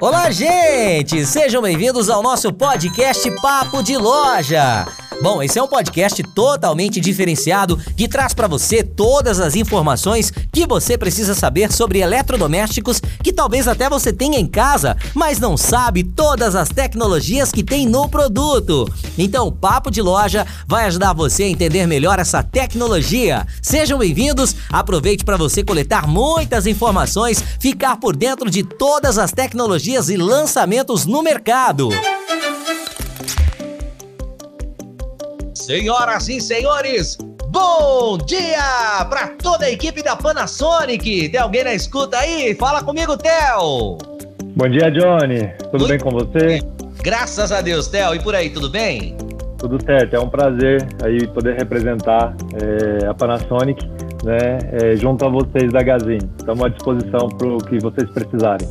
Olá, gente! Sejam bem-vindos ao nosso podcast Papo de Loja. Bom, esse é um podcast totalmente diferenciado que traz para você todas as informações que você precisa saber sobre eletrodomésticos que talvez até você tenha em casa, mas não sabe todas as tecnologias que tem no produto. Então, o Papo de Loja vai ajudar você a entender melhor essa tecnologia. Sejam bem-vindos. Aproveite para você coletar muitas informações, ficar por dentro de todas as tecnologias e lançamentos no mercado. Senhoras e senhores, bom dia para toda a equipe da Panasonic. Tem alguém na escuta aí? Fala comigo, Theo. Bom dia, Johnny. Tudo Muito bem com você? Graças a Deus, Theo. E por aí, tudo bem? Tudo certo. É um prazer aí poder representar é, a Panasonic, né, é, junto a vocês da Gazin. Estamos à disposição para o que vocês precisarem.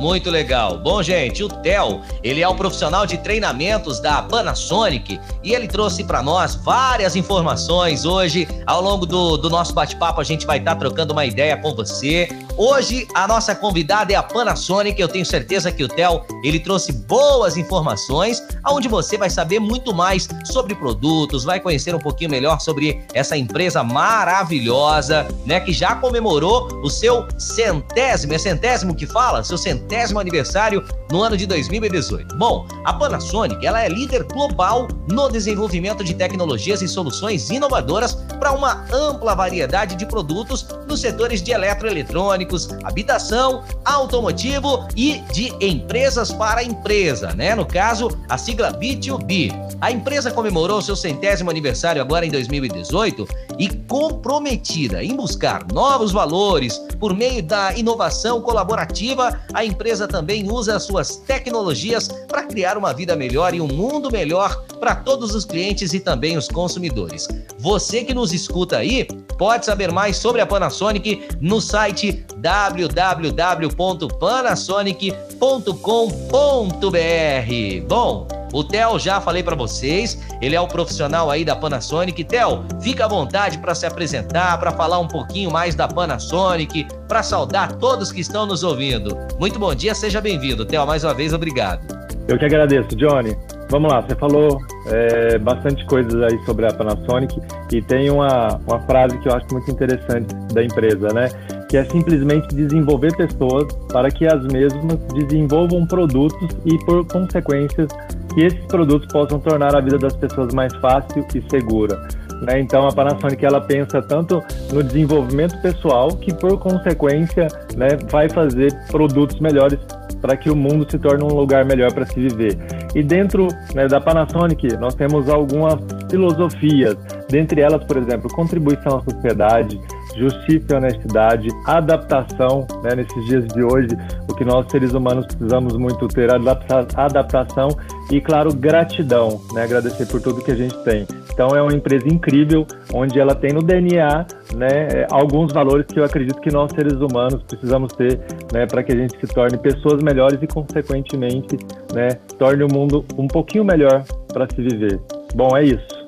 Muito legal. Bom, gente, o Theo, ele é o profissional de treinamentos da Panasonic e ele trouxe para nós várias informações hoje. Ao longo do, do nosso bate-papo, a gente vai estar tá trocando uma ideia com você. Hoje, a nossa convidada é a Panasonic. Eu tenho certeza que o Theo, ele trouxe boas informações, onde você vai saber muito mais sobre produtos, vai conhecer um pouquinho melhor sobre essa empresa maravilhosa, né, que já comemorou o seu centésimo, é centésimo que fala? Seu centésimo centésimo aniversário no ano de 2018. Bom, a Panasonic ela é líder global no desenvolvimento de tecnologias e soluções inovadoras para uma ampla variedade de produtos nos setores de eletroeletrônicos, habitação, automotivo e de empresas para empresa, né? No caso, a sigla B2B. A empresa comemorou seu centésimo aniversário agora em 2018 e comprometida em buscar novos valores por meio da inovação colaborativa, a empresa também usa as suas tecnologias para criar uma vida melhor e um mundo melhor para todos os clientes e também os consumidores. Você que nos escuta aí, pode saber mais sobre a Panasonic no site www.panasonic.com.br. Bom, o Theo já falei para vocês, ele é o profissional aí da Panasonic. Theo, fica à vontade para se apresentar, para falar um pouquinho mais da Panasonic, para saudar todos que estão nos ouvindo. Muito bom dia, seja bem-vindo. Theo, mais uma vez, obrigado. Eu que agradeço, Johnny. Vamos lá, você falou é, bastante coisas aí sobre a Panasonic e tem uma, uma frase que eu acho muito interessante da empresa, né? Que é simplesmente desenvolver pessoas para que as mesmas desenvolvam produtos e, por consequências, que esses produtos possam tornar a vida das pessoas mais fácil e segura. Né? Então a Panasonic ela pensa tanto no desenvolvimento pessoal que por consequência né, vai fazer produtos melhores para que o mundo se torne um lugar melhor para se viver. E dentro né, da Panasonic nós temos algumas filosofias, dentre elas, por exemplo, contribuição à sociedade, justiça e honestidade, adaptação, né, nesses dias de hoje, o que nós seres humanos precisamos muito ter, adapta adaptação e, claro, gratidão, né, agradecer por tudo que a gente tem. Então é uma empresa incrível, onde ela tem no DNA né, alguns valores que eu acredito que nós seres humanos precisamos ter né, para que a gente se torne pessoas melhores e, consequentemente, né, torne o mundo um pouquinho melhor para se viver. Bom, é isso.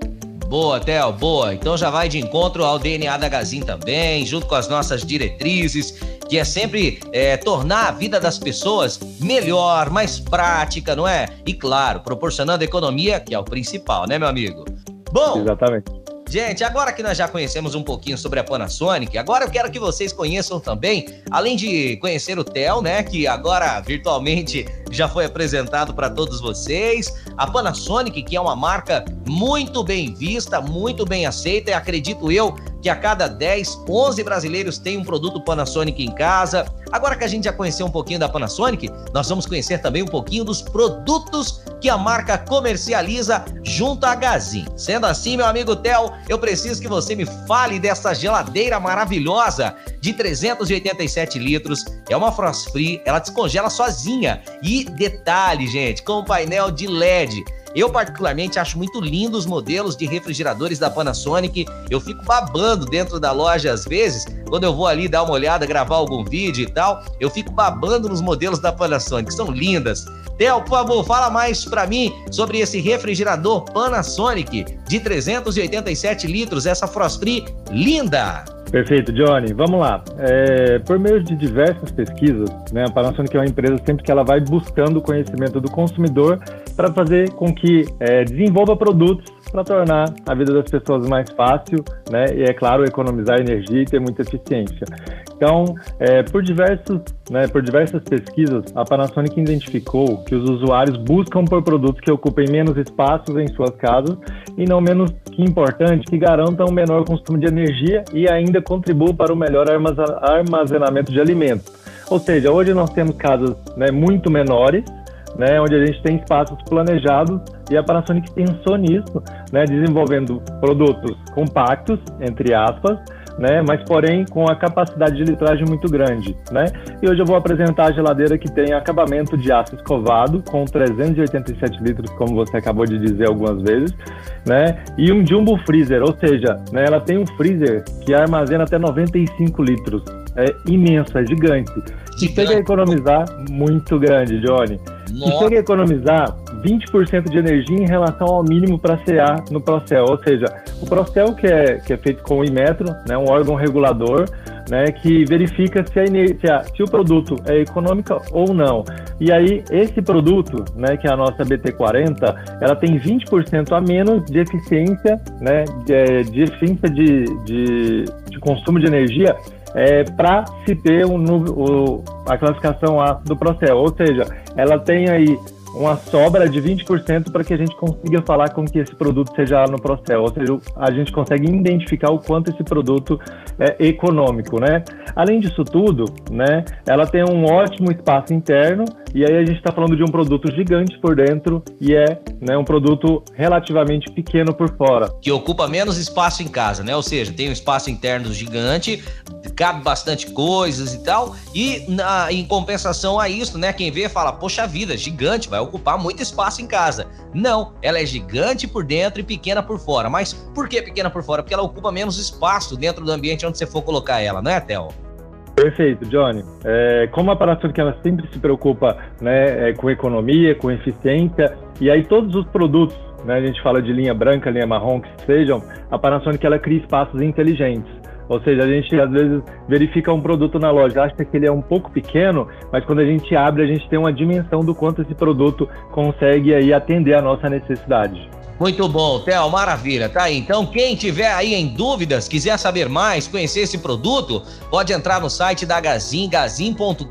Boa, Theo, boa. Então já vai de encontro ao DNA da Gazin também, junto com as nossas diretrizes, que é sempre é, tornar a vida das pessoas melhor, mais prática, não é? E claro, proporcionando economia, que é o principal, né, meu amigo? Bom, exatamente. Gente, agora que nós já conhecemos um pouquinho sobre a Panasonic, agora eu quero que vocês conheçam também, além de conhecer o Theo, né, que agora virtualmente já foi apresentado para todos vocês, a Panasonic, que é uma marca muito bem vista, muito bem aceita, e acredito eu que a cada 10, 11 brasileiros têm um produto Panasonic em casa. Agora que a gente já conheceu um pouquinho da Panasonic, nós vamos conhecer também um pouquinho dos produtos que a marca comercializa junto à Gazin. Sendo assim, meu amigo Theo, eu preciso que você me fale dessa geladeira maravilhosa de 387 litros. É uma frost free, ela descongela sozinha. E detalhe, gente, com painel de LED. Eu, particularmente, acho muito lindo os modelos de refrigeradores da Panasonic. Eu fico babando dentro da loja às vezes, quando eu vou ali dar uma olhada, gravar algum vídeo e tal, eu fico babando nos modelos da Panasonic, são lindas. Theo, por favor, fala mais para mim sobre esse refrigerador Panasonic de 387 litros, essa Frost Free linda. Perfeito, Johnny. Vamos lá. É, por meio de diversas pesquisas, né, a Panasonic é uma empresa sempre que ela vai buscando o conhecimento do consumidor para fazer com que é, desenvolva produtos para tornar a vida das pessoas mais fácil, né? E é claro, economizar energia e ter muita eficiência. Então, é, por diversos, né, por diversas pesquisas, a Panasonic identificou que os usuários buscam por produtos que ocupem menos espaços em suas casas e não menos que importante, que garantam um menor consumo de energia e ainda contribuam para o melhor armazenamento de alimentos. Ou seja, hoje nós temos casas né, muito menores né, onde a gente tem espaços planejados e a Panasonic pensou nisso, né, desenvolvendo produtos compactos, entre aspas, né, mas porém com a capacidade de litragem muito grande, né? E hoje eu vou apresentar a geladeira que tem acabamento de aço escovado com 387 litros, como você acabou de dizer algumas vezes, né? E um jumbo freezer, ou seja, né, ela tem um freezer que armazena até 95 litros. É imenso, é gigante. E chega a economizar muito grande, Johnny. Nossa. E chega a economizar 20% de energia em relação ao mínimo para CA no Procel. Ou seja, o Procel, que é, que é feito com o Imetro, né, um órgão regulador, né, que verifica se, a, se, a, se, o produto é econômico ou não. E aí, esse produto, né, que é a nossa BT40, ela tem 20% a menos de eficiência, né, de, de eficiência de, de, de consumo de energia é, para se ter um, o, a classificação A do Procel. Ou seja, ela tem aí uma sobra de 20% para que a gente consiga falar com que esse produto seja no Procel, ou seja, a gente consegue identificar o quanto esse produto é econômico, né? Além disso tudo, né, ela tem um ótimo espaço interno e aí a gente está falando de um produto gigante por dentro e é né, um produto relativamente pequeno por fora. Que ocupa menos espaço em casa, né? Ou seja, tem um espaço interno gigante, cabe bastante coisas e tal, e na, em compensação a isso, né, quem vê fala, poxa vida, gigante, vai ocupar muito espaço em casa. Não, ela é gigante por dentro e pequena por fora. Mas por que pequena por fora? Porque ela ocupa menos espaço dentro do ambiente onde você for colocar ela, não é, Theo? Perfeito, Johnny. É, como a Panasonic ela sempre se preocupa né, é, com economia, com eficiência, e aí todos os produtos, né, a gente fala de linha branca, linha marrom, que sejam, a Panasonic ela cria espaços inteligentes. Ou seja, a gente às vezes verifica um produto na loja, acha que ele é um pouco pequeno, mas quando a gente abre, a gente tem uma dimensão do quanto esse produto consegue aí atender a nossa necessidade. Muito bom, Theo, maravilha, tá aí. Então, quem tiver aí em dúvidas, quiser saber mais, conhecer esse produto, pode entrar no site da Gazin, gazin.com.br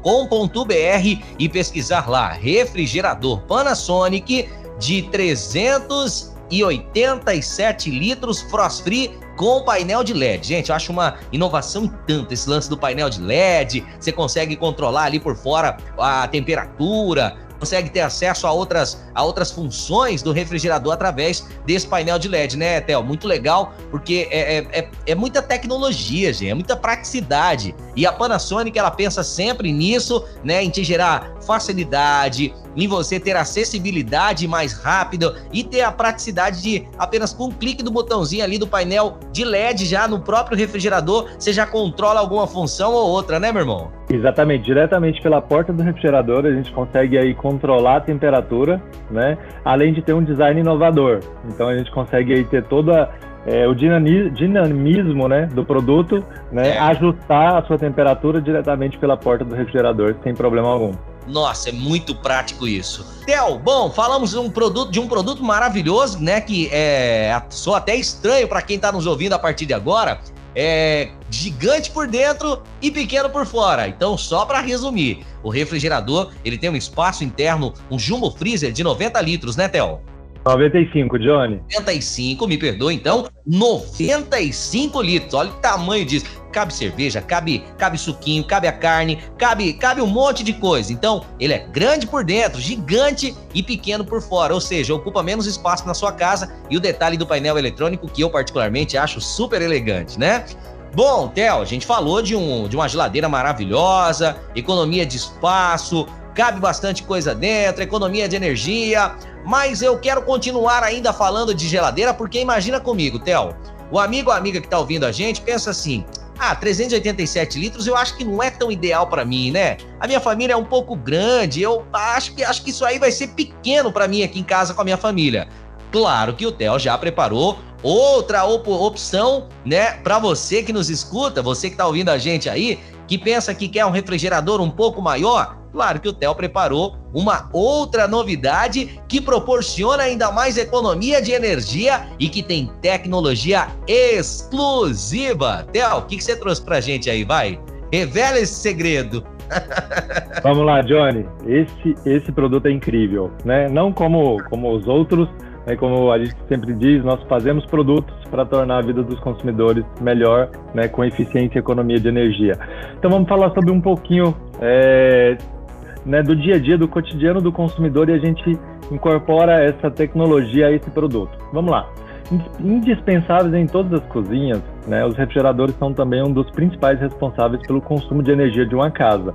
e pesquisar lá, refrigerador Panasonic de 387 litros Frost Free com painel de LED. Gente, eu acho uma inovação tanto esse lance do painel de LED. Você consegue controlar ali por fora a temperatura, consegue ter acesso a outras, a outras funções do refrigerador através desse painel de LED, né, Theo? Muito legal, porque é, é, é, é muita tecnologia, gente, é muita praticidade. E a Panasonic, ela pensa sempre nisso, né, em te gerar facilidade, em você ter acessibilidade mais rápida e ter a praticidade de apenas com um clique do botãozinho ali do painel de LED já no próprio refrigerador, você já controla alguma função ou outra, né, meu irmão? Exatamente, diretamente pela porta do refrigerador a gente consegue aí controlar a temperatura, né? Além de ter um design inovador. Então a gente consegue aí ter toda é, o dinamismo né, do produto, né, é. ajustar a sua temperatura diretamente pela porta do refrigerador sem problema algum. Nossa, é muito prático isso. Theo, bom, falamos de um produto, de um produto maravilhoso, né? Que é só até estranho para quem está nos ouvindo a partir de agora. É gigante por dentro e pequeno por fora. Então, só para resumir, o refrigerador ele tem um espaço interno, um jumbo freezer de 90 litros, né, Theo? 95, Johnny. 95, me perdoa então. 95 litros. Olha o tamanho disso. Cabe cerveja, cabe, cabe suquinho, cabe a carne, cabe, cabe um monte de coisa. Então, ele é grande por dentro, gigante e pequeno por fora, ou seja, ocupa menos espaço na sua casa e o detalhe do painel eletrônico que eu particularmente acho super elegante, né? Bom, Theo, a gente falou de, um, de uma geladeira maravilhosa, economia de espaço, cabe bastante coisa dentro, economia de energia, mas eu quero continuar ainda falando de geladeira, porque imagina comigo, Theo, o amigo ou amiga que está ouvindo a gente pensa assim: Ah, 387 litros eu acho que não é tão ideal para mim, né? A minha família é um pouco grande, eu acho que acho que isso aí vai ser pequeno para mim aqui em casa com a minha família. Claro que o Theo já preparou outra op opção, né, para você que nos escuta, você que tá ouvindo a gente aí, que pensa que quer um refrigerador um pouco maior, claro que o Theo preparou uma outra novidade que proporciona ainda mais economia de energia e que tem tecnologia exclusiva. Theo, o que, que você trouxe pra gente aí, vai? Revela esse segredo. Vamos lá, Johnny. Esse, esse produto é incrível, né? Não como, como os outros, né? como a gente sempre diz, nós fazemos produtos para tornar a vida dos consumidores melhor, né? com eficiência e economia de energia. Então vamos falar sobre um pouquinho é, né, do dia a dia, do cotidiano do consumidor e a gente incorpora essa tecnologia a esse produto. Vamos lá. Indispensáveis em todas as cozinhas, né, os refrigeradores são também um dos principais responsáveis pelo consumo de energia de uma casa.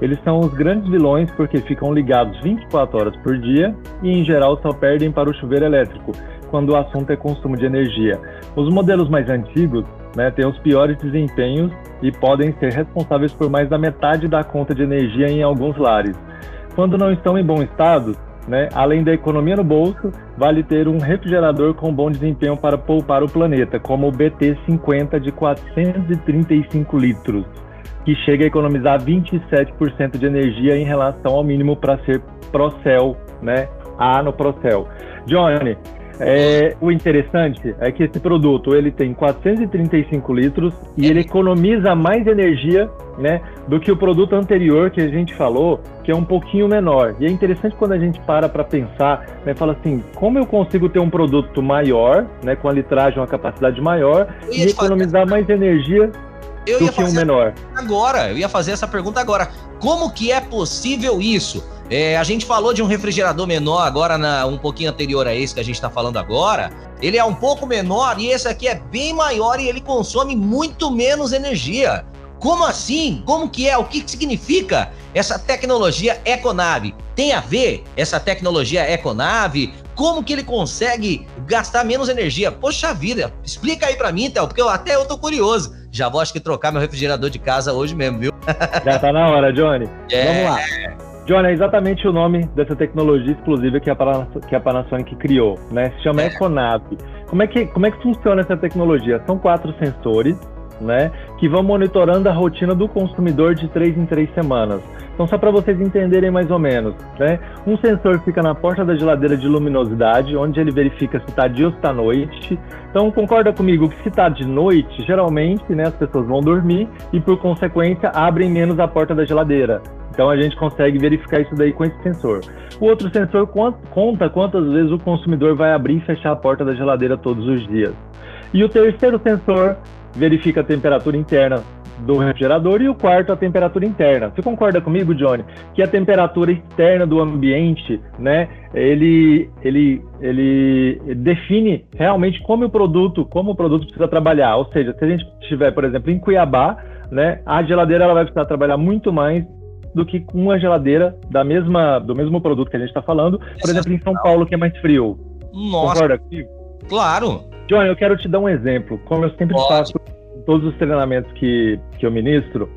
Eles são os grandes vilões porque ficam ligados 24 horas por dia e, em geral, só perdem para o chuveiro elétrico, quando o assunto é consumo de energia. Os modelos mais antigos né, têm os piores desempenhos e podem ser responsáveis por mais da metade da conta de energia em alguns lares. Quando não estão em bom estado, né, além da economia no bolso, vale ter um refrigerador com bom desempenho para poupar o planeta, como o BT50 de 435 litros, que chega a economizar 27% de energia em relação ao mínimo para ser Procel, né? A no Procel. Johnny, é, o interessante é que esse produto ele tem 435 litros e ele economiza mais energia né, do que o produto anterior que a gente falou, que é um pouquinho menor. E é interessante quando a gente para para pensar, né, fala assim, como eu consigo ter um produto maior, né, com a litragem, uma capacidade maior, e economizar mais energia eu do que um menor? Agora, eu ia fazer essa pergunta agora. Como que é possível isso? É, a gente falou de um refrigerador menor agora, na, um pouquinho anterior a esse que a gente está falando agora. Ele é um pouco menor e esse aqui é bem maior e ele consome muito menos energia. Como assim? Como que é? O que, que significa essa tecnologia Econave? Tem a ver essa tecnologia Econave? Como que ele consegue gastar menos energia? Poxa vida, explica aí para mim, Théo, porque eu, até eu tô curioso. Já vou acho que trocar meu refrigerador de casa hoje mesmo, viu? Já tá na hora, Johnny. É... Vamos lá. John, é exatamente o nome dessa tecnologia exclusiva que a, que a Panasonic criou, né? Se chama é. Econave. Como é, que, como é que funciona essa tecnologia? São quatro sensores, né? Que vão monitorando a rotina do consumidor de três em três semanas. Então, só para vocês entenderem mais ou menos, né? Um sensor fica na porta da geladeira de luminosidade, onde ele verifica se está dia ou se está noite. Então, concorda comigo que se está de noite, geralmente, né, as pessoas vão dormir e, por consequência, abrem menos a porta da geladeira. Então a gente consegue verificar isso daí com esse sensor. O outro sensor conta quantas vezes o consumidor vai abrir e fechar a porta da geladeira todos os dias. E o terceiro sensor verifica a temperatura interna do refrigerador e o quarto a temperatura interna. Você concorda comigo, Johnny, que a temperatura externa do ambiente, né, ele, ele, ele define realmente como o produto, como o produto precisa trabalhar. Ou seja, se a gente estiver, por exemplo, em Cuiabá, né, a geladeira ela vai precisar trabalhar muito mais do que com uma geladeira da mesma, do mesmo produto que a gente está falando, por exemplo, em São Paulo, que é mais frio. Nossa. Concorda comigo? Claro. John, eu quero te dar um exemplo. Como eu sempre Pode. faço em todos os treinamentos que, que eu ministro,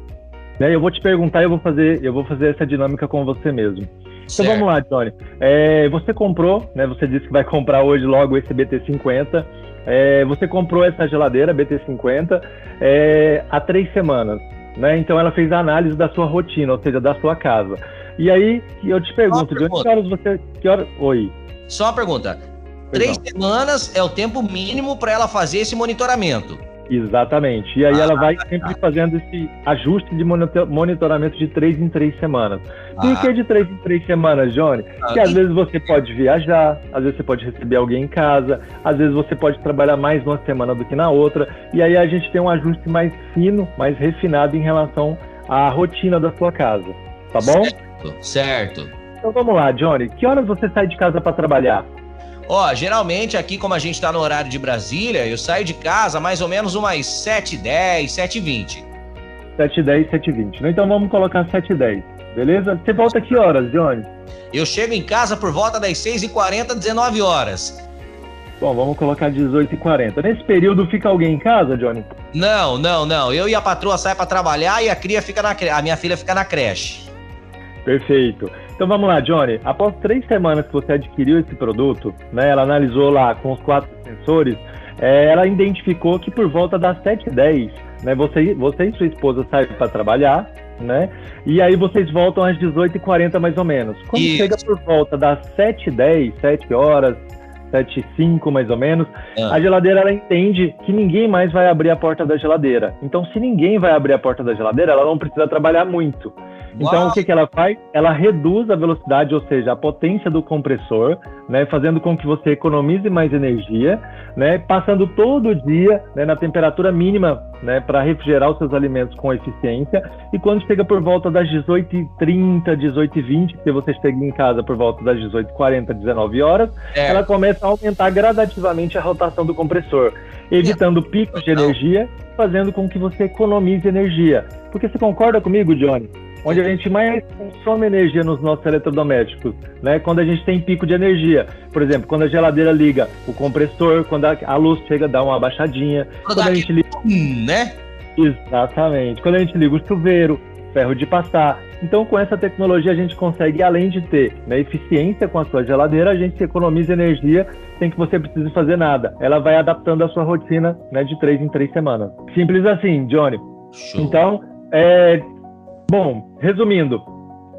né, eu vou te perguntar e eu vou fazer, eu vou fazer essa dinâmica com você mesmo. Então vamos lá, Johnny. É, você comprou, né? Você disse que vai comprar hoje logo esse BT50. É, você comprou essa geladeira BT50 é, há três semanas. Né? Então ela fez a análise da sua rotina, ou seja, da sua casa. E aí eu te pergunto, de que horas você. Que hora... Oi. Só uma pergunta. Três semanas é o tempo mínimo para ela fazer esse monitoramento. Exatamente. E aí ah, ela vai ah, sempre fazendo esse ajuste de monitoramento de três em três semanas. Ah. Por que de três em três semanas, Johnny? Ah, às vezes você pode viajar, às vezes você pode receber alguém em casa, às vezes você pode trabalhar mais numa semana do que na outra. E aí a gente tem um ajuste mais fino, mais refinado em relação à rotina da sua casa. Tá bom? Certo. certo. Então vamos lá, Johnny. Que horas você sai de casa para trabalhar? Ó, geralmente aqui, como a gente tá no horário de Brasília, eu saio de casa mais ou menos umas 7h10, 7h20. 7h10, 7h20. Então vamos colocar 7h10, beleza? Você volta que horas, Johnny? Eu chego em casa por volta das 6h40, 19 horas. Bom, vamos colocar 18h40. Nesse período fica alguém em casa, Johnny? Não, não, não. Eu e a patroa saem para trabalhar e a cria fica na a minha filha fica na creche. Perfeito. Então vamos lá, Johnny. Após três semanas que você adquiriu esse produto, né, ela analisou lá com os quatro sensores, é, ela identificou que por volta das 7h10, né, você, você e sua esposa saem para trabalhar, né? E aí vocês voltam às 18h40 mais ou menos. Quando Isso. chega por volta das 7h10, 7 horas, 7 5 mais ou menos, ah. a geladeira ela entende que ninguém mais vai abrir a porta da geladeira. Então, se ninguém vai abrir a porta da geladeira, ela não precisa trabalhar muito. Então, Uau. o que, que ela faz? Ela reduz a velocidade, ou seja, a potência do compressor, né, fazendo com que você economize mais energia, né, passando todo o dia né, na temperatura mínima né, para refrigerar os seus alimentos com eficiência. E quando chega por volta das 18h30, 18h20, que você chega em casa por volta das 18h40, 19 horas, é. ela começa a aumentar gradativamente a rotação do compressor, evitando picos de energia, fazendo com que você economize energia. Porque você concorda comigo, Johnny? Onde a gente mais consome energia nos nossos eletrodomésticos, né? Quando a gente tem pico de energia. Por exemplo, quando a geladeira liga o compressor, quando a, luz chega, dá uma abaixadinha. Quando, quando a gente liga. né? Exatamente. Quando a gente liga o chuveiro, ferro de passar. Então, com essa tecnologia, a gente consegue, além de ter né, eficiência com a sua geladeira, a gente economiza energia sem que você precise fazer nada. Ela vai adaptando a sua rotina né, de três em três semanas. Simples assim, Johnny. Show. Então, é, Bom, resumindo,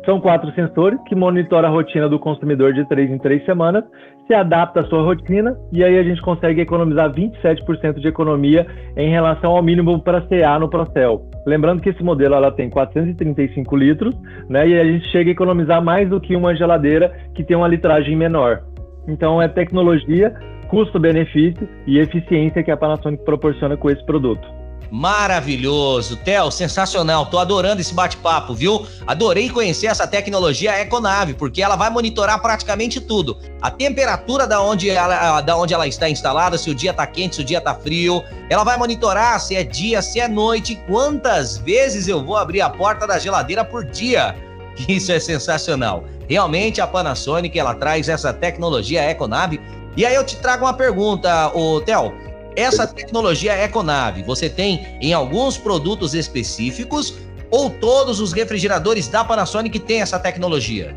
são quatro sensores que monitoram a rotina do consumidor de três em três semanas, se adapta à sua rotina e aí a gente consegue economizar 27% de economia em relação ao mínimo para CA no Procel. Lembrando que esse modelo ela tem 435 litros, né? E a gente chega a economizar mais do que uma geladeira que tem uma litragem menor. Então é tecnologia, custo-benefício e eficiência que a Panasonic proporciona com esse produto. Maravilhoso. Theo, sensacional. Tô adorando esse bate-papo, viu? Adorei conhecer essa tecnologia Econave, porque ela vai monitorar praticamente tudo. A temperatura da onde ela, da onde ela está instalada, se o dia tá quente, se o dia tá frio. Ela vai monitorar se é dia, se é noite, quantas vezes eu vou abrir a porta da geladeira por dia. Isso é sensacional. Realmente a Panasonic ela traz essa tecnologia Econave. E aí eu te trago uma pergunta, o Theo. Essa tecnologia Econave, você tem em alguns produtos específicos ou todos os refrigeradores da Panasonic têm essa tecnologia?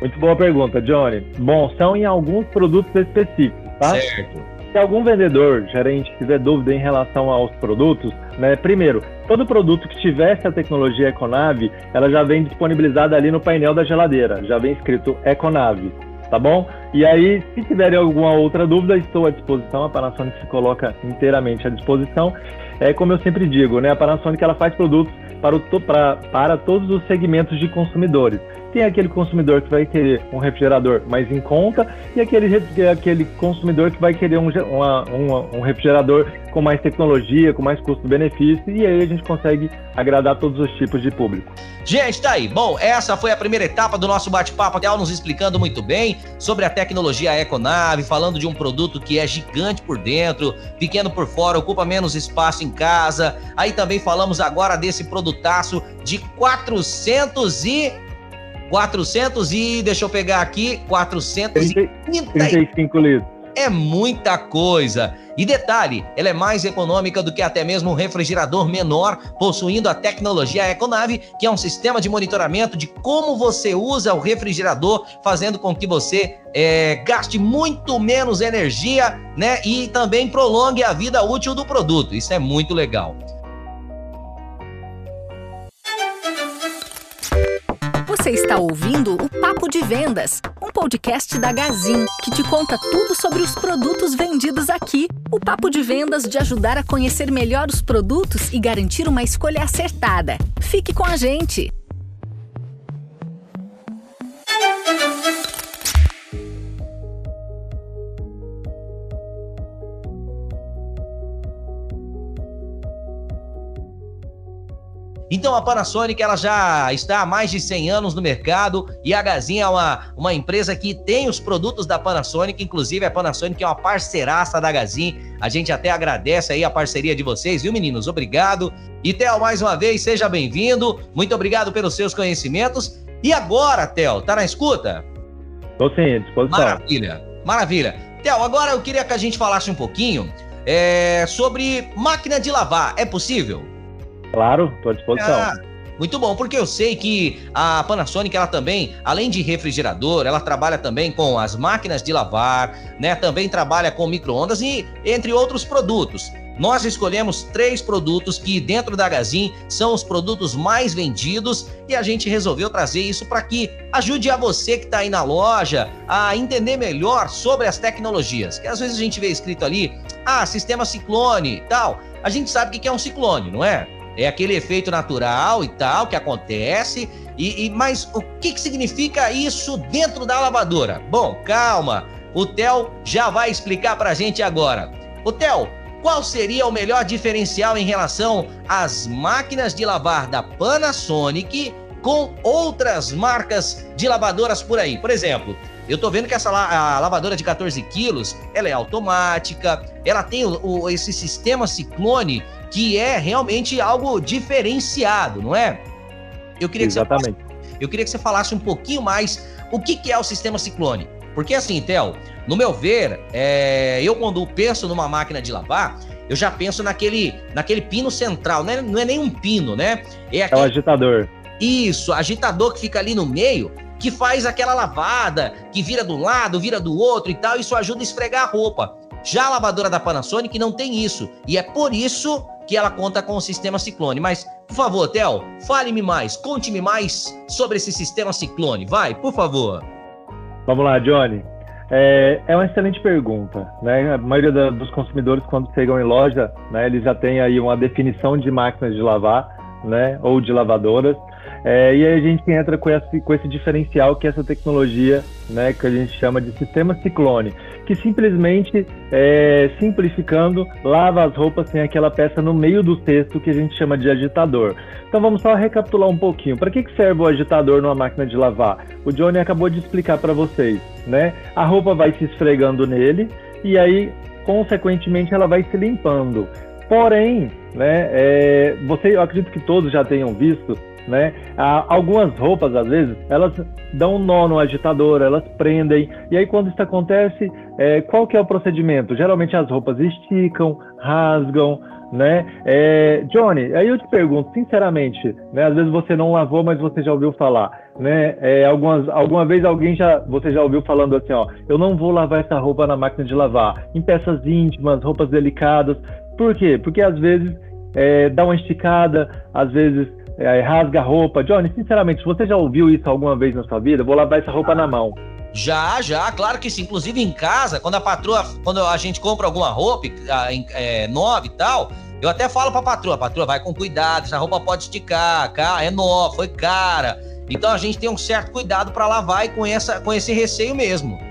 Muito boa pergunta, Johnny. Bom, são em alguns produtos específicos, tá? Certo. Se algum vendedor, gerente, tiver dúvida em relação aos produtos, né, primeiro, todo produto que tivesse a tecnologia Econave, ela já vem disponibilizada ali no painel da geladeira, já vem escrito Econave tá bom? E aí, se tiverem alguma outra dúvida, estou à disposição. A Panasonic se coloca inteiramente à disposição. É como eu sempre digo, né? A Panasonic ela faz produtos para, o, para, para todos os segmentos de consumidores. Tem aquele consumidor que vai querer um refrigerador mais em conta e aquele, aquele consumidor que vai querer um, uma, uma, um refrigerador com mais tecnologia, com mais custo-benefício, e aí a gente consegue agradar todos os tipos de público. Gente, tá aí. Bom, essa foi a primeira etapa do nosso bate-papo, até nos explicando muito bem sobre a tecnologia Econave, falando de um produto que é gigante por dentro, pequeno por fora, ocupa menos espaço em casa. Aí também falamos agora desse produtaço de 400 e 400 e deixa eu pegar aqui, 435 litros. É muita coisa. E detalhe, ela é mais econômica do que até mesmo um refrigerador menor, possuindo a tecnologia Econave, que é um sistema de monitoramento de como você usa o refrigerador, fazendo com que você é, gaste muito menos energia, né? E também prolongue a vida útil do produto. Isso é muito legal. Você está ouvindo o Papo de Vendas, um podcast da Gazin que te conta tudo sobre os produtos vendidos aqui. O Papo de Vendas de ajudar a conhecer melhor os produtos e garantir uma escolha acertada. Fique com a gente! Então a Panasonic ela já está há mais de 100 anos no mercado e a Gazin é uma, uma empresa que tem os produtos da Panasonic, inclusive a Panasonic é uma parceiraça da Gazin. A gente até agradece aí a parceria de vocês, viu meninos? Obrigado. E Theo, mais uma vez, seja bem-vindo. Muito obrigado pelos seus conhecimentos. E agora, Theo, tá na escuta? Tô sim, à disposição. Maravilha. Maravilha. Theo, agora eu queria que a gente falasse um pouquinho é, sobre máquina de lavar. É possível? Claro, estou à disposição. Ah, muito bom, porque eu sei que a Panasonic, ela também, além de refrigerador, ela trabalha também com as máquinas de lavar, né? Também trabalha com micro-ondas e entre outros produtos. Nós escolhemos três produtos que dentro da Gazin são os produtos mais vendidos e a gente resolveu trazer isso para que ajude a você que está aí na loja a entender melhor sobre as tecnologias. Que às vezes a gente vê escrito ali, ah, sistema ciclone tal. A gente sabe o que é um ciclone, não é? É aquele efeito natural e tal que acontece. E, e mas o que, que significa isso dentro da lavadora? Bom, calma. O Theo já vai explicar para a gente agora. O Theo, qual seria o melhor diferencial em relação às máquinas de lavar da Panasonic com outras marcas de lavadoras por aí? Por exemplo, eu tô vendo que essa a lavadora de 14 quilos, ela é automática, ela tem o, o, esse sistema ciclone que é realmente algo diferenciado, não é? Eu queria Exatamente. Que você falasse, eu queria que você falasse um pouquinho mais o que, que é o sistema ciclone. Porque assim, Theo, no meu ver, é, eu quando penso numa máquina de lavar, eu já penso naquele, naquele pino central, não é, não é nem um pino, né? É, aquele... é o agitador. Isso, agitador que fica ali no meio, que faz aquela lavada, que vira do lado, vira do outro e tal, isso ajuda a esfregar a roupa. Já a lavadora da Panasonic não tem isso, e é por isso que ela conta com o sistema Ciclone. Mas, por favor, Theo, fale-me mais, conte-me mais sobre esse sistema Ciclone, vai, por favor. Vamos lá, Johnny. É, é uma excelente pergunta. Né? A maioria da, dos consumidores, quando chegam em loja, né, eles já têm aí uma definição de máquinas de lavar né, ou de lavadoras. É, e aí a gente entra com esse, com esse diferencial que é essa tecnologia, né, que a gente chama de sistema ciclone, que simplesmente, é, simplificando, lava as roupas sem aquela peça no meio do cesto que a gente chama de agitador. Então vamos só recapitular um pouquinho. Para que, que serve o agitador numa máquina de lavar? O Johnny acabou de explicar para vocês, né? A roupa vai se esfregando nele e aí, consequentemente, ela vai se limpando. Porém, né, é, você, eu acredito que todos já tenham visto né? algumas roupas, às vezes, elas dão um nó no agitador, elas prendem. E aí, quando isso acontece, é, qual que é o procedimento? Geralmente as roupas esticam, rasgam, né? É, Johnny, aí eu te pergunto, sinceramente, né? Às vezes você não lavou, mas você já ouviu falar, né? É, algumas, alguma vez alguém já, você já ouviu falando assim, ó, eu não vou lavar essa roupa na máquina de lavar, em peças íntimas, roupas delicadas. Por quê? Porque às vezes é, dá uma esticada, às vezes é, rasga a roupa. Johnny, sinceramente, você já ouviu isso alguma vez na sua vida? Vou lavar essa roupa na mão. Já, já, claro que sim. Inclusive em casa, quando a patroa, quando a gente compra alguma roupa é, nova e tal, eu até falo pra patroa, patroa, vai com cuidado, essa roupa pode esticar, é nova, foi cara. Então a gente tem um certo cuidado para lavar e com, essa, com esse receio mesmo.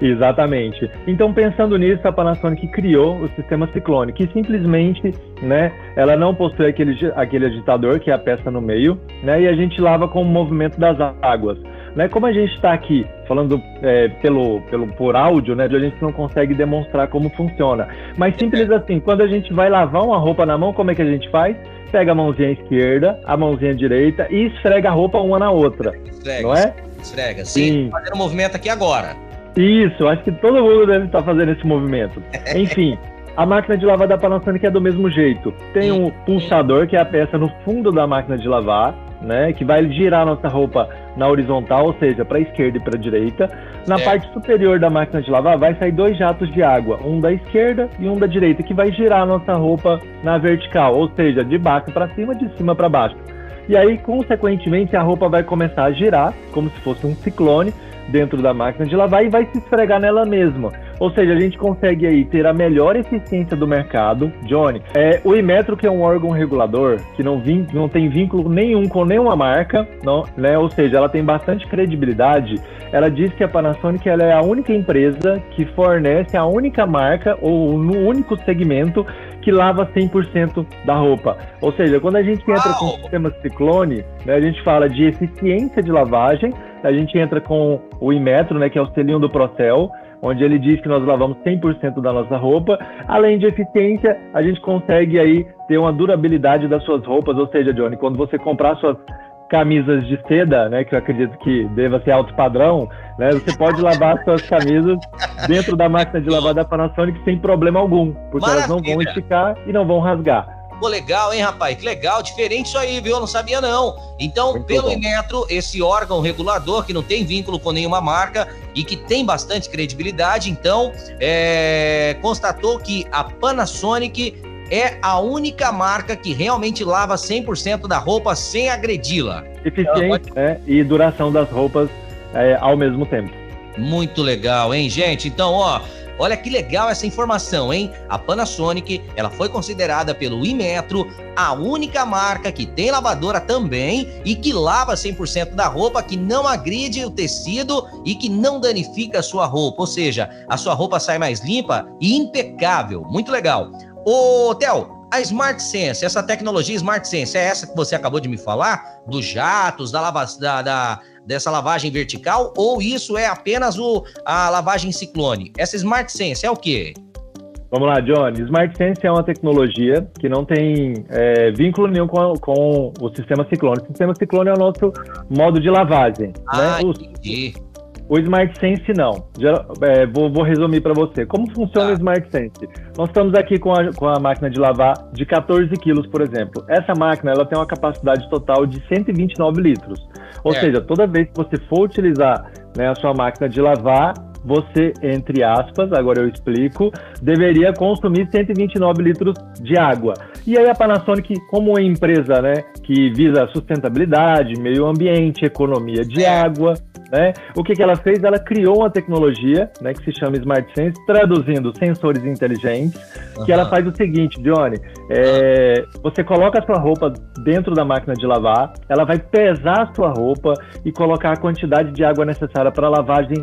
Exatamente. Então, pensando nisso, a Panasonic criou o sistema Ciclone, que simplesmente, né, ela não possui aquele, aquele agitador, que é a peça no meio, né, e a gente lava com o movimento das águas. Né, como a gente está aqui falando é, pelo, pelo, por áudio, né, a gente não consegue demonstrar como funciona. Mas simples assim, quando a gente vai lavar uma roupa na mão, como é que a gente faz? Pega a mãozinha esquerda, a mãozinha direita e esfrega a roupa uma na outra. Esfrega, não é? Esfrega, sim. sim. Fazendo um movimento aqui agora. Isso, acho que todo mundo deve estar fazendo esse movimento. Enfim, a máquina de lavar da Panasonic é do mesmo jeito. Tem um pulsador, que é a peça no fundo da máquina de lavar, né, que vai girar a nossa roupa na horizontal, ou seja, para a esquerda e para a direita. Na parte superior da máquina de lavar vai sair dois jatos de água, um da esquerda e um da direita, que vai girar a nossa roupa na vertical, ou seja, de baixo para cima, de cima para baixo. E aí, consequentemente, a roupa vai começar a girar, como se fosse um ciclone, dentro da máquina de lavar e vai se esfregar nela mesma. Ou seja, a gente consegue aí ter a melhor eficiência do mercado. Johnny, é, o Imetro, que é um órgão regulador, que não, vin, não tem vínculo nenhum com nenhuma marca, não, né? ou seja, ela tem bastante credibilidade. Ela diz que a Panasonic ela é a única empresa que fornece a única marca ou no único segmento que lava 100% da roupa. Ou seja, quando a gente entra com o sistema Ciclone, né, a gente fala de eficiência de lavagem, a gente entra com o Imetro, né, que é o selinho do Procel, onde ele diz que nós lavamos 100% da nossa roupa. Além de eficiência, a gente consegue aí ter uma durabilidade das suas roupas, ou seja, Johnny, quando você comprar suas camisas de seda, né, que eu acredito que deva ser alto padrão, né, você pode lavar suas camisas dentro da máquina de lavar da Panasonic sem problema algum, porque Maravilha. elas não vão esticar e não vão rasgar. Pô, legal, hein, rapaz? Que legal, diferente isso aí, viu? Eu não sabia, não. Então, Muito pelo bom. Inmetro, esse órgão regulador que não tem vínculo com nenhuma marca e que tem bastante credibilidade, então, é, constatou que a Panasonic é a única marca que realmente lava 100% da roupa sem agredi-la. Eficiente, né? E duração das roupas é, ao mesmo tempo. Muito legal, hein, gente? Então, ó, Olha que legal essa informação, hein? A Panasonic, ela foi considerada pelo Imetro a única marca que tem lavadora também e que lava 100% da roupa, que não agride o tecido e que não danifica a sua roupa, ou seja, a sua roupa sai mais limpa e impecável. Muito legal. Ô, Theo, a Smart Sense, essa tecnologia Smart Sense, é essa que você acabou de me falar? Dos jatos, da, lava, da, da dessa lavagem vertical ou isso é apenas o, a lavagem ciclone? Essa Smart Sense é o quê? Vamos lá, Johnny. Smart Sense é uma tecnologia que não tem é, vínculo nenhum com, com, o sistema Ciclone. O sistema Ciclone é o nosso modo de lavagem. Ah, né? entendi. O Smart Sense não. Já, é, vou, vou, resumir para você. Como funciona tá. o Smart Sense? Nós estamos aqui com a, com a máquina de lavar de 14 quilos, por exemplo. Essa máquina ela tem uma capacidade total de 129 litros. Ou é. seja, toda vez que você for utilizar né, a sua máquina de lavar, você, entre aspas, agora eu explico, deveria consumir 129 litros de água. E aí a Panasonic, como uma empresa né, que visa sustentabilidade, meio ambiente, economia de é. água, né? O que, que ela fez? Ela criou uma tecnologia né, que se chama Smart Sense, traduzindo sensores inteligentes, uhum. que ela faz o seguinte, Johnny, é, você coloca a sua roupa dentro da máquina de lavar, ela vai pesar a sua roupa e colocar a quantidade de água necessária para a lavagem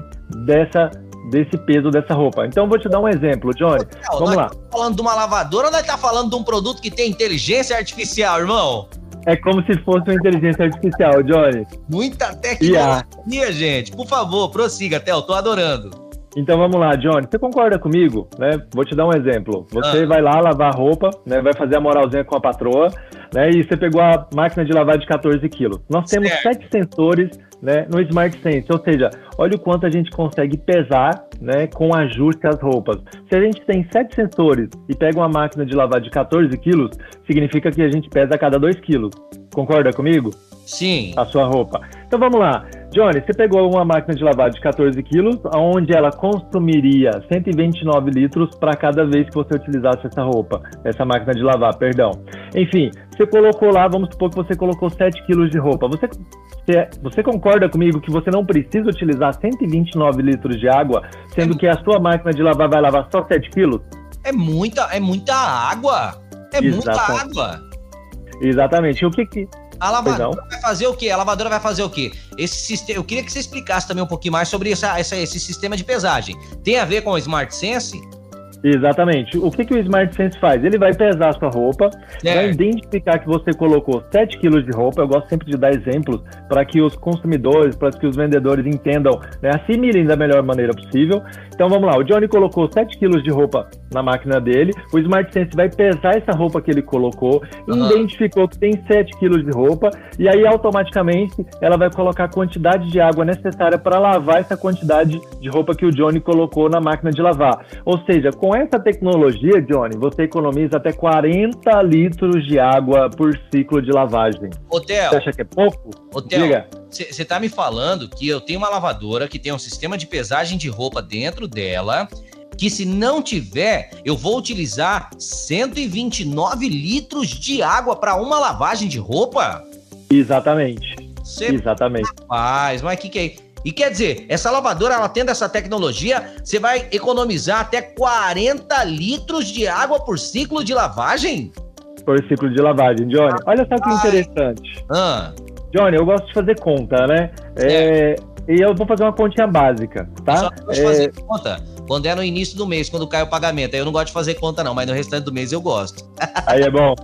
dessa desse peso dessa roupa. Então vou te dar um exemplo, Johnny. Vamos lá. Tá falando de uma lavadora ou nós tá falando de um produto que tem inteligência artificial, irmão? É como se fosse uma inteligência artificial, Johnny. Muita tecnologia, yeah. gente. Por favor, prossiga, Theo. Tô adorando. Então vamos lá, Johnny. Você concorda comigo? Né? Vou te dar um exemplo. Você ah. vai lá lavar roupa, né? vai fazer a moralzinha com a patroa, né? E você pegou a máquina de lavar de 14 quilos. Nós temos certo. sete sensores né, no Smart Sense, ou seja, olha o quanto a gente consegue pesar né, com ajuste às roupas. Se a gente tem sete sensores e pega uma máquina de lavar de 14 quilos, significa que a gente pesa a cada 2 quilos. Concorda comigo? Sim. A sua roupa. Então vamos lá. Johnny, você pegou uma máquina de lavar de 14 quilos, onde ela consumiria 129 litros para cada vez que você utilizasse essa roupa, essa máquina de lavar, perdão. Enfim, você colocou lá, vamos supor que você colocou 7 quilos de roupa. Você, você, você concorda comigo que você não precisa utilizar 129 litros de água, sendo que a sua máquina de lavar vai lavar só 7 quilos? É muita, é muita água. É muita água. Exatamente. O que que a lavadora vai fazer o quê? A lavadora vai fazer o quê? Esse sistema, eu queria que você explicasse também um pouquinho mais sobre essa, essa, esse sistema de pesagem. Tem a ver com o Smart Sense? Exatamente. O que, que o Smart Sense faz? Ele vai pesar a sua roupa, é. vai identificar que você colocou 7 quilos de roupa. Eu gosto sempre de dar exemplos para que os consumidores, para que os vendedores entendam, né, assimilem da melhor maneira possível. Então vamos lá, o Johnny colocou 7 quilos de roupa na máquina dele, o Smart Sense vai pesar essa roupa que ele colocou, uhum. identificou que tem 7 quilos de roupa, e aí automaticamente ela vai colocar a quantidade de água necessária para lavar essa quantidade de roupa que o Johnny colocou na máquina de lavar. Ou seja, com essa tecnologia, Johnny, você economiza até 40 litros de água por ciclo de lavagem. Hotel. Você acha que é pouco? Hotel. Você está me falando que eu tenho uma lavadora que tem um sistema de pesagem de roupa dentro dela que se não tiver, eu vou utilizar 129 litros de água para uma lavagem de roupa? Exatamente. Cê... Exatamente. Rapaz, mas o que, que é? E quer dizer, essa lavadora, ela tendo essa tecnologia, você vai economizar até 40 litros de água por ciclo de lavagem? Por ciclo de lavagem, Johnny. Olha só que interessante. Ah. Johnny, eu gosto de fazer conta, né? É, e eu vou fazer uma continha básica, tá? Só gosto de fazer é, conta quando é no início do mês, quando cai o pagamento. Aí eu não gosto de fazer conta, não, mas no restante do mês eu gosto. Aí é bom.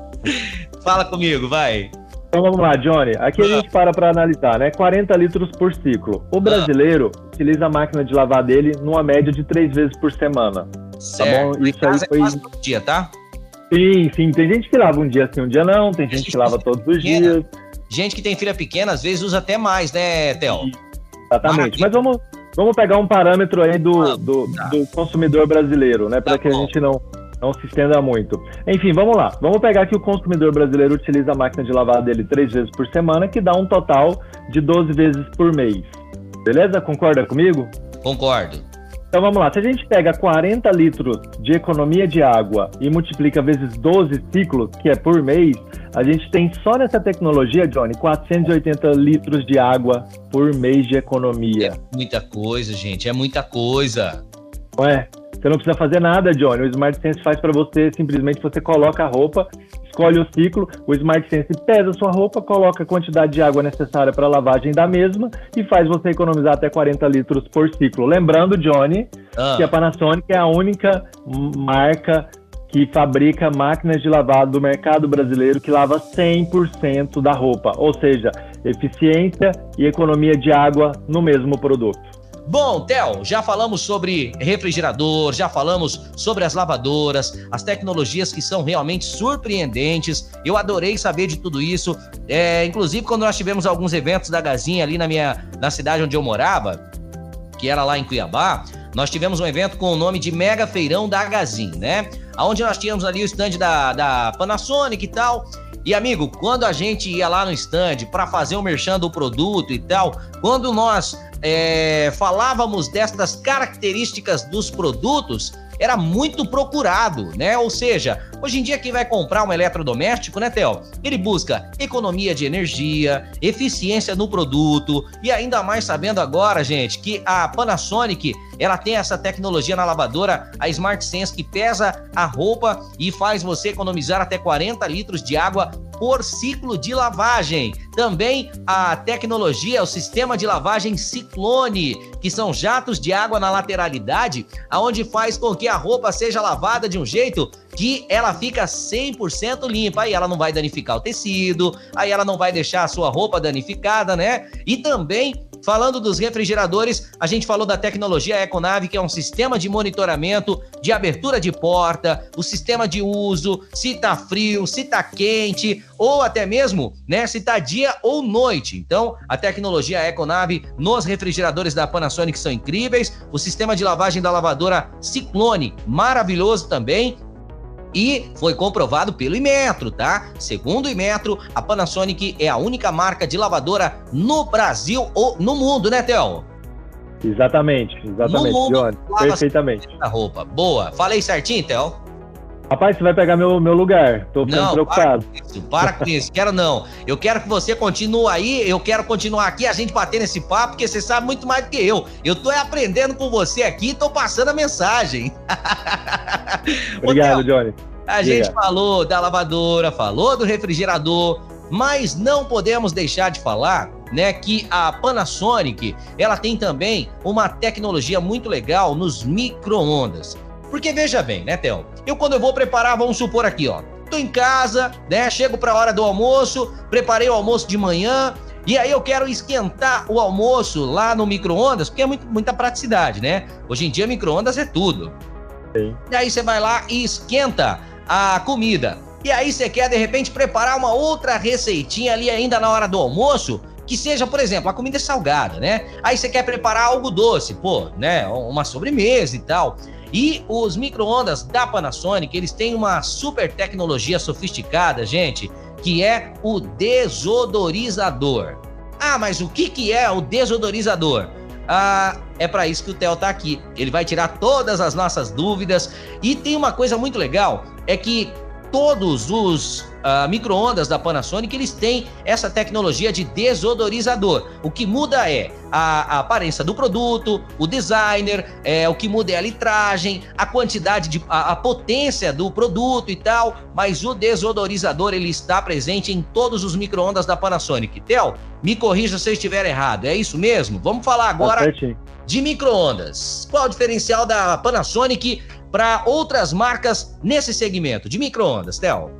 Fala comigo, vai. Então vamos lá, Johnny. Aqui a gente para para analisar, né? 40 litros por ciclo. O brasileiro ah. utiliza a máquina de lavar dele numa média de três vezes por semana. Certo. Tá bom? Isso aí foi. É dia, tá? Sim, sim. Tem gente que lava um dia sim, um dia não. Tem gente que lava todos os dias. gente que tem filha pequena, às vezes usa até mais, né, Theo? Exatamente. Mas vamos, vamos pegar um parâmetro aí do, do, tá. do consumidor brasileiro, né? Para tá que a gente não, não se estenda muito. Enfim, vamos lá. Vamos pegar que o consumidor brasileiro utiliza a máquina de lavar dele três vezes por semana, que dá um total de 12 vezes por mês. Beleza? Concorda comigo? Concordo. Então vamos lá, se a gente pega 40 litros de economia de água e multiplica vezes 12 ciclos, que é por mês, a gente tem só nessa tecnologia, Johnny, 480 litros de água por mês de economia. É muita coisa, gente, é muita coisa. Não é? Você não precisa fazer nada, Johnny. O Smart Sense faz para você, simplesmente você coloca a roupa, escolhe o ciclo, o Smart Sense pesa a sua roupa, coloca a quantidade de água necessária para a lavagem da mesma e faz você economizar até 40 litros por ciclo. Lembrando, Johnny, ah. que a Panasonic é a única marca que fabrica máquinas de lavar do mercado brasileiro que lava 100% da roupa, ou seja, eficiência e economia de água no mesmo produto. Bom, Theo, já falamos sobre refrigerador, já falamos sobre as lavadoras, as tecnologias que são realmente surpreendentes. Eu adorei saber de tudo isso. É, inclusive, quando nós tivemos alguns eventos da Gazinha ali na minha na cidade onde eu morava, que era lá em Cuiabá, nós tivemos um evento com o nome de Mega Feirão da Gazin, né? Onde nós tínhamos ali o stand da, da Panasonic e tal. E amigo, quando a gente ia lá no stand para fazer o merchan do produto e tal, quando nós é, falávamos destas características dos produtos, era muito procurado, né? Ou seja, hoje em dia quem vai comprar um eletrodoméstico, né, Theo? Ele busca economia de energia, eficiência no produto e ainda mais sabendo agora, gente, que a Panasonic ela tem essa tecnologia na lavadora, a Smart Sense, que pesa a roupa e faz você economizar até 40 litros de água por ciclo de lavagem. Também a tecnologia, o sistema de lavagem Ciclone, que são jatos de água na lateralidade, aonde faz com que a roupa seja lavada de um jeito que ela fica 100% limpa. Aí ela não vai danificar o tecido, aí ela não vai deixar a sua roupa danificada, né? E também Falando dos refrigeradores, a gente falou da tecnologia Econave, que é um sistema de monitoramento, de abertura de porta, o sistema de uso, se tá frio, se tá quente, ou até mesmo, né, se tá dia ou noite. Então, a tecnologia Econave nos refrigeradores da Panasonic são incríveis. O sistema de lavagem da lavadora Ciclone, maravilhoso também e foi comprovado pelo Imetro, tá? Segundo o Imetro, a Panasonic é a única marca de lavadora no Brasil ou no mundo, né, Theo? Exatamente, exatamente, Johnny. Perfeitamente. A roupa. Boa. Falei certinho, Theo? Rapaz, você vai pegar meu, meu lugar. Tô ficando não, preocupado. Para com isso, para com isso. Quero não. Eu quero que você continue aí. Eu quero continuar aqui, a gente bater nesse papo, porque você sabe muito mais do que eu. Eu tô aprendendo com você aqui e tô passando a mensagem. Obrigado, Johnny. A gente falou da lavadora, falou do refrigerador, mas não podemos deixar de falar né, que a Panasonic, ela tem também uma tecnologia muito legal nos micro-ondas. Porque veja bem, né, Theo? Eu quando eu vou preparar, vamos supor aqui, ó. Tô em casa, né? Chego para a hora do almoço, preparei o almoço de manhã, e aí eu quero esquentar o almoço lá no micro-ondas, porque é muito, muita praticidade, né? Hoje em dia micro-ondas é tudo. Sim. E aí você vai lá e esquenta a comida. E aí você quer de repente preparar uma outra receitinha ali ainda na hora do almoço, que seja, por exemplo, a comida é salgada, né? Aí você quer preparar algo doce, pô, né? Uma sobremesa e tal. E os micro-ondas da Panasonic, eles têm uma super tecnologia sofisticada, gente, que é o desodorizador. Ah, mas o que, que é o desodorizador? Ah, é para isso que o Theo tá aqui. Ele vai tirar todas as nossas dúvidas. E tem uma coisa muito legal, é que todos os uh, micro-ondas da Panasonic, eles têm essa tecnologia de desodorizador. O que muda é a, a aparência do produto, o designer, é, o que muda é a litragem, a quantidade de a, a, potência do produto e tal, mas o desodorizador ele está presente em todos os micro-ondas da Panasonic. Theo, me corrija se eu estiver errado, é isso mesmo? Vamos falar agora tá de micro-ondas. Qual o diferencial da Panasonic para outras marcas nesse segmento de micro-ondas, Theo?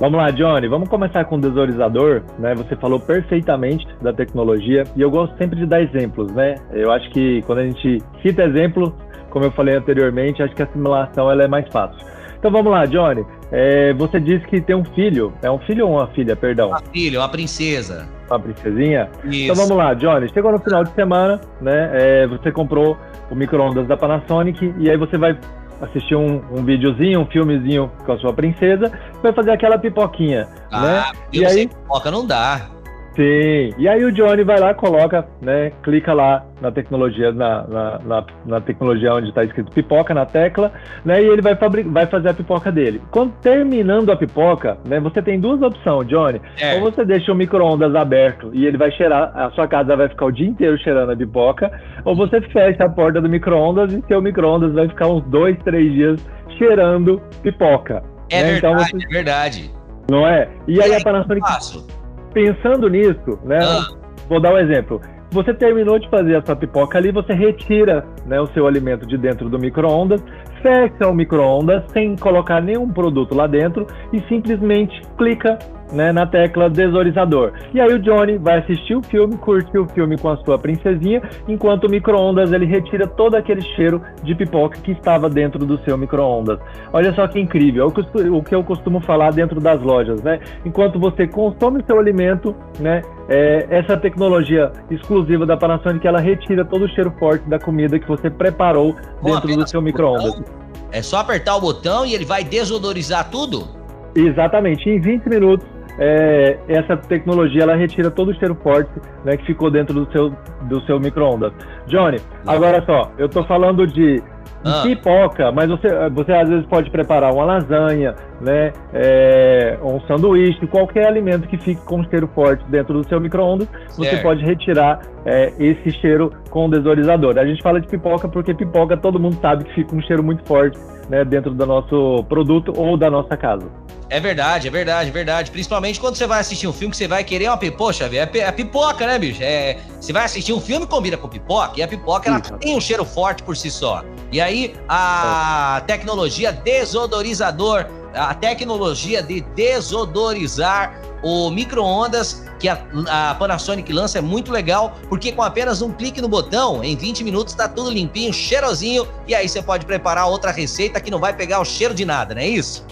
Vamos lá, Johnny, vamos começar com o desodorizador, né? Você falou perfeitamente da tecnologia e eu gosto sempre de dar exemplos, né? Eu acho que quando a gente cita exemplos, como eu falei anteriormente, acho que a simulação ela é mais fácil. Então vamos lá, Johnny. É, você disse que tem um filho. É um filho ou uma filha, perdão? Uma filha, uma princesa. Uma princesinha? Isso. Então vamos lá, Johnny. Chegou no final de semana, né? É, você comprou o micro-ondas da Panasonic e aí você vai assistir um, um videozinho, um filmezinho com a sua princesa, vai fazer aquela pipoquinha, ah, né? E aí pipoca não dá. Sim. E aí o Johnny vai lá, coloca, né? Clica lá na tecnologia, na, na, na, na tecnologia onde está escrito pipoca na tecla, né? E ele vai, vai fazer a pipoca dele. Quando terminando a pipoca, né? Você tem duas opções, Johnny. É. Ou você deixa o micro-ondas aberto e ele vai cheirar, a sua casa vai ficar o dia inteiro cheirando a pipoca, ou você fecha a porta do micro-ondas e seu micro-ondas vai ficar uns dois, três dias cheirando pipoca. É né? verdade, então você... é verdade. Não é? E, e aí, aí a Panasonic pensando nisso, né? Ah. Vou dar um exemplo. Você terminou de fazer essa pipoca ali, você retira né, o seu alimento de dentro do micro-ondas, fecha o micro-ondas sem colocar nenhum produto lá dentro e simplesmente clica né, na tecla desodorizador. E aí o Johnny vai assistir o filme, curtir o filme com a sua princesinha, enquanto o micro-ondas ele retira todo aquele cheiro de pipoca que estava dentro do seu micro-ondas. Olha só que incrível, é o que eu costumo falar dentro das lojas, né? Enquanto você consome o seu alimento, né, é, essa tecnologia exclusiva da Panasonic, ela retira todo o cheiro forte da comida que você preparou dentro do seu micro-ondas. É só apertar o botão e ele vai desodorizar tudo? Exatamente. Em 20 minutos é, essa tecnologia ela retira todo o cheiro forte né, que ficou dentro do seu, do seu micro-ondas. Johnny, agora só, eu tô falando de ah. pipoca, mas você, você às vezes pode preparar uma lasanha, né, é, um sanduíche, qualquer alimento que fique com cheiro forte dentro do seu micro-ondas, você pode retirar é, esse cheiro com o desodorizador. A gente fala de pipoca porque pipoca todo mundo sabe que fica um cheiro muito forte né, dentro do nosso produto ou da nossa casa. É verdade, é verdade, é verdade. Principalmente quando você vai assistir um filme que você vai querer uma pipoca, poxa, é, é pipoca, né, bicho? É, você vai assistir um filme combina com pipoca, e a pipoca ela tem um cheiro forte por si só. E aí a tecnologia desodorizador, a tecnologia de desodorizar o micro-ondas que a, a, Panasonic lança é muito legal, porque com apenas um clique no botão, em 20 minutos tá tudo limpinho, cheirosinho, e aí você pode preparar outra receita que não vai pegar o cheiro de nada, não é isso?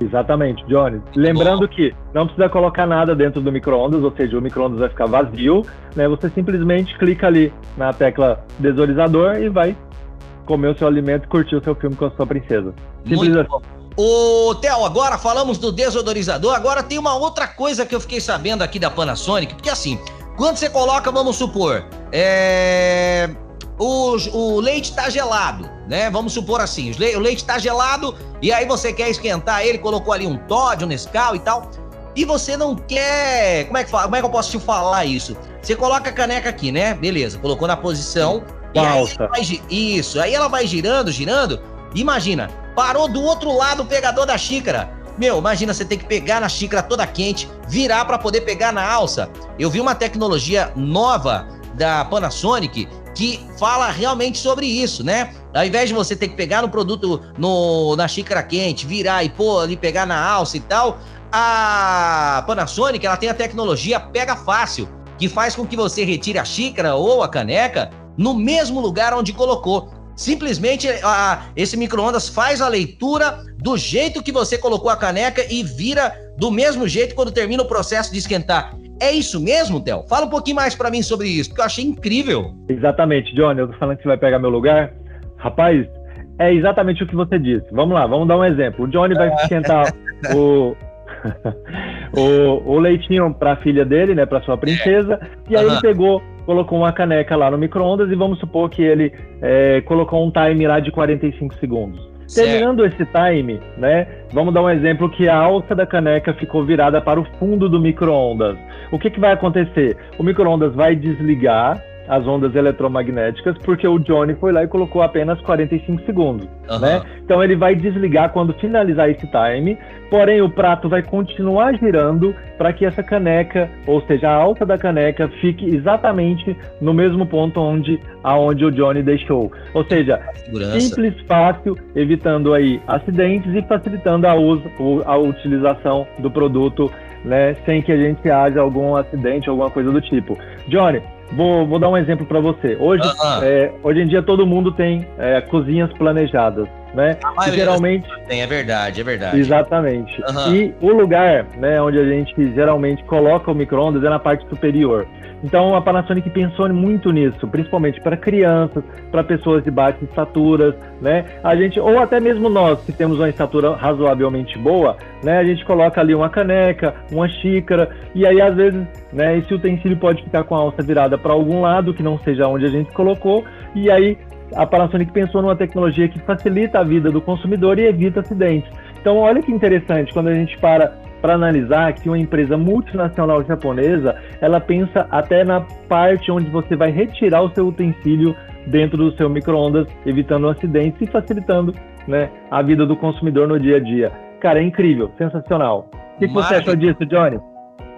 Exatamente, Johnny. Lembrando que não precisa colocar nada dentro do micro-ondas, ou seja, o micro-ondas vai ficar vazio, né? Você simplesmente clica ali na tecla desodorizador e vai comer o seu alimento e curtir o seu filme com a sua princesa. Simples assim. Ô, Theo, agora falamos do desodorizador, agora tem uma outra coisa que eu fiquei sabendo aqui da Panasonic, porque assim, quando você coloca, vamos supor, é o, o leite está gelado, né? Vamos supor assim, o leite está gelado e aí você quer esquentar ele, colocou ali um Todd, um Nescau e tal, e você não quer, como é que como é que eu posso te falar isso? Você coloca a caneca aqui, né? Beleza, colocou na posição e aí vai, isso, aí ela vai girando, girando. Imagina, parou do outro lado o pegador da xícara. Meu, imagina você ter que pegar na xícara toda quente, virar para poder pegar na alça. Eu vi uma tecnologia nova da Panasonic que fala realmente sobre isso, né? Ao invés de você ter que pegar no produto no, na xícara quente, virar e pôr ali, pegar na alça e tal, a Panasonic ela tem a tecnologia Pega Fácil, que faz com que você retire a xícara ou a caneca no mesmo lugar onde colocou. Simplesmente a, esse micro-ondas faz a leitura do jeito que você colocou a caneca e vira do mesmo jeito quando termina o processo de esquentar. É isso mesmo, Theo? Fala um pouquinho mais para mim sobre isso, porque eu achei incrível. Exatamente, Johnny. Eu tô falando que você vai pegar meu lugar. Rapaz, é exatamente o que você disse. Vamos lá, vamos dar um exemplo. O Johnny vai esquentar o, o, o, leitinho para a filha dele, né, para sua princesa, e aí ele pegou, colocou uma caneca lá no micro-ondas e vamos supor que ele é, colocou um timer lá de 45 segundos. Terminando esse time, né? Vamos dar um exemplo que a alça da caneca ficou virada para o fundo do micro-ondas. O que, que vai acontecer? O micro-ondas vai desligar as ondas eletromagnéticas, porque o Johnny foi lá e colocou apenas 45 segundos, uhum. né? Então ele vai desligar quando finalizar esse time, porém o prato vai continuar girando para que essa caneca, ou seja, a alça da caneca fique exatamente no mesmo ponto onde aonde o Johnny deixou. Ou seja, simples, fácil, evitando aí acidentes e facilitando a, uso, a utilização do produto, né, sem que a gente haja algum acidente, alguma coisa do tipo. Johnny, Vou, vou dar um exemplo para você. Hoje, uh -uh. É, hoje em dia todo mundo tem é, cozinhas planejadas. né? E geralmente tem, é verdade, é verdade. Exatamente. Uhum. E o lugar, né, onde a gente geralmente coloca o micro-ondas é na parte superior. Então a Panasonic pensou muito nisso, principalmente para crianças, para pessoas de baixas estaturas, né? A gente ou até mesmo nós que temos uma estatura razoavelmente boa, né? A gente coloca ali uma caneca, uma xícara e aí às vezes, né? Esse utensílio pode ficar com a alça virada para algum lado que não seja onde a gente colocou e aí a Panasonic pensou numa tecnologia que facilita a vida do consumidor e evita acidentes. Então, olha que interessante quando a gente para para analisar que uma empresa multinacional japonesa, ela pensa até na parte onde você vai retirar o seu utensílio dentro do seu micro-ondas, evitando acidentes e facilitando né, a vida do consumidor no dia a dia. Cara, é incrível, sensacional. O que, que você achou disso, Johnny?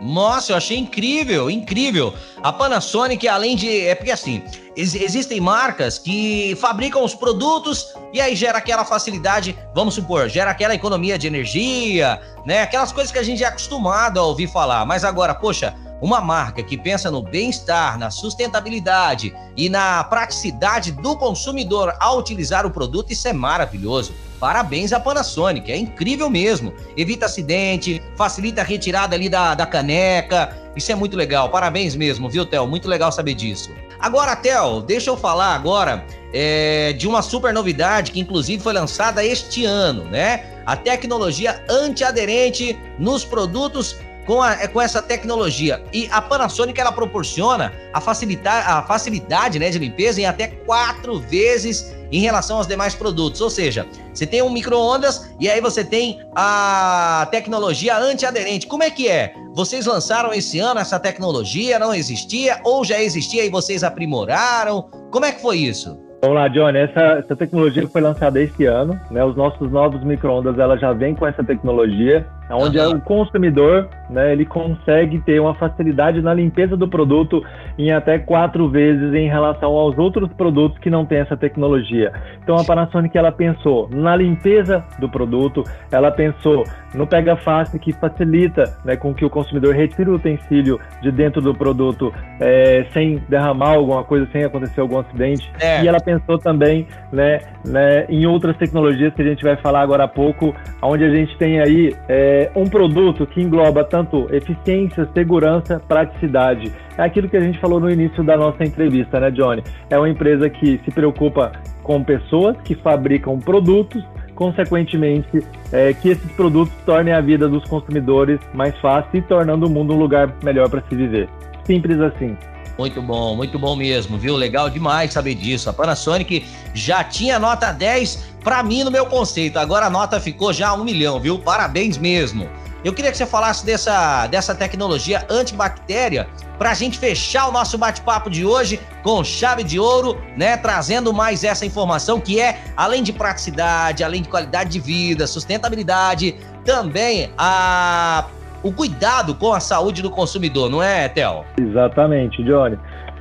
Nossa, eu achei incrível, incrível. A Panasonic, além de. É porque assim, ex existem marcas que fabricam os produtos e aí gera aquela facilidade, vamos supor, gera aquela economia de energia, né? Aquelas coisas que a gente é acostumado a ouvir falar. Mas agora, poxa, uma marca que pensa no bem-estar, na sustentabilidade e na praticidade do consumidor ao utilizar o produto, isso é maravilhoso. Parabéns à Panasonic, é incrível mesmo. Evita acidente, facilita a retirada ali da, da caneca. Isso é muito legal. Parabéns mesmo, viu, Theo? Muito legal saber disso. Agora, Theo, deixa eu falar agora é, de uma super novidade que inclusive foi lançada este ano, né? A tecnologia antiaderente nos produtos com, a, com essa tecnologia. E a Panasonic ela proporciona a, facilitar, a facilidade né, de limpeza em até quatro vezes em relação aos demais produtos. Ou seja, você tem um micro-ondas e aí você tem a tecnologia antiaderente. Como é que é? Vocês lançaram esse ano essa tecnologia? Não existia? Ou já existia e vocês aprimoraram? Como é que foi isso? Vamos lá, Johnny. Essa, essa tecnologia foi lançada este ano. Né? Os nossos novos micro-ondas já vem com essa tecnologia onde uhum. o consumidor né, ele consegue ter uma facilidade na limpeza do produto em até quatro vezes em relação aos outros produtos que não têm essa tecnologia. Então a Panasonic ela pensou na limpeza do produto, ela pensou no pega fácil que facilita né, com que o consumidor retire o utensílio de dentro do produto é, sem derramar alguma coisa, sem acontecer algum acidente. É. E ela pensou também né, né, em outras tecnologias que a gente vai falar agora há pouco, onde a gente tem aí é, é um produto que engloba tanto eficiência, segurança, praticidade. É aquilo que a gente falou no início da nossa entrevista, né, Johnny? É uma empresa que se preocupa com pessoas que fabricam produtos, consequentemente, é, que esses produtos tornem a vida dos consumidores mais fácil e tornando o mundo um lugar melhor para se viver. Simples assim. Muito bom, muito bom mesmo, viu? Legal demais saber disso. A Panasonic já tinha nota 10 para mim no meu conceito. Agora a nota ficou já um milhão, viu? Parabéns mesmo. Eu queria que você falasse dessa, dessa tecnologia antibactéria para a gente fechar o nosso bate-papo de hoje com chave de ouro, né? Trazendo mais essa informação que é, além de praticidade, além de qualidade de vida, sustentabilidade, também a o cuidado com a saúde do consumidor, não é, Theo? Exatamente, Johnny.